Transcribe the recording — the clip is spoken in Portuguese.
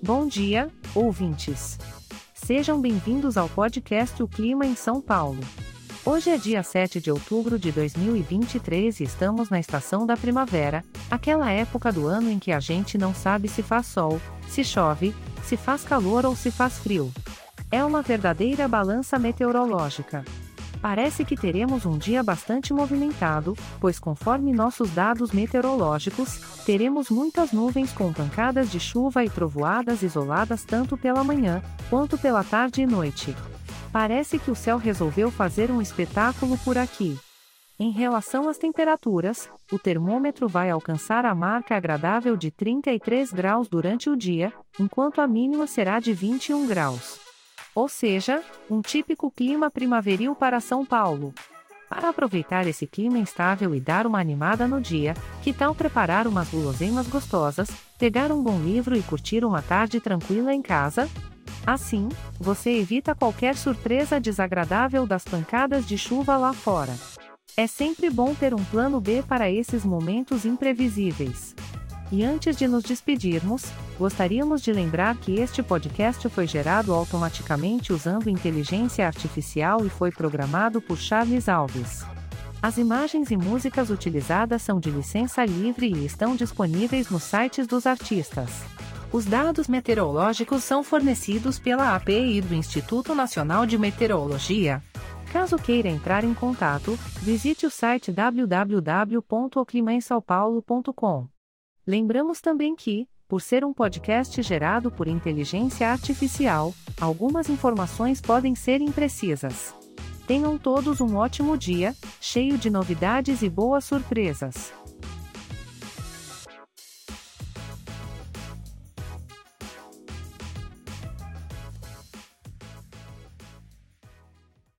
Bom dia, ouvintes. Sejam bem-vindos ao podcast O Clima em São Paulo. Hoje é dia 7 de outubro de 2023 e estamos na estação da primavera, aquela época do ano em que a gente não sabe se faz sol, se chove, se faz calor ou se faz frio. É uma verdadeira balança meteorológica. Parece que teremos um dia bastante movimentado, pois, conforme nossos dados meteorológicos, teremos muitas nuvens com pancadas de chuva e trovoadas isoladas tanto pela manhã, quanto pela tarde e noite. Parece que o céu resolveu fazer um espetáculo por aqui. Em relação às temperaturas, o termômetro vai alcançar a marca agradável de 33 graus durante o dia, enquanto a mínima será de 21 graus. Ou seja, um típico clima primaveril para São Paulo. Para aproveitar esse clima instável e dar uma animada no dia, que tal preparar umas guloseimas gostosas, pegar um bom livro e curtir uma tarde tranquila em casa? Assim, você evita qualquer surpresa desagradável das pancadas de chuva lá fora. É sempre bom ter um plano B para esses momentos imprevisíveis. E antes de nos despedirmos, gostaríamos de lembrar que este podcast foi gerado automaticamente usando inteligência artificial e foi programado por Charles Alves. As imagens e músicas utilizadas são de licença livre e estão disponíveis nos sites dos artistas. Os dados meteorológicos são fornecidos pela API do Instituto Nacional de Meteorologia. Caso queira entrar em contato, visite o site www.oclimainsaopaulo.com. Lembramos também que, por ser um podcast gerado por inteligência artificial, algumas informações podem ser imprecisas. Tenham todos um ótimo dia, cheio de novidades e boas surpresas.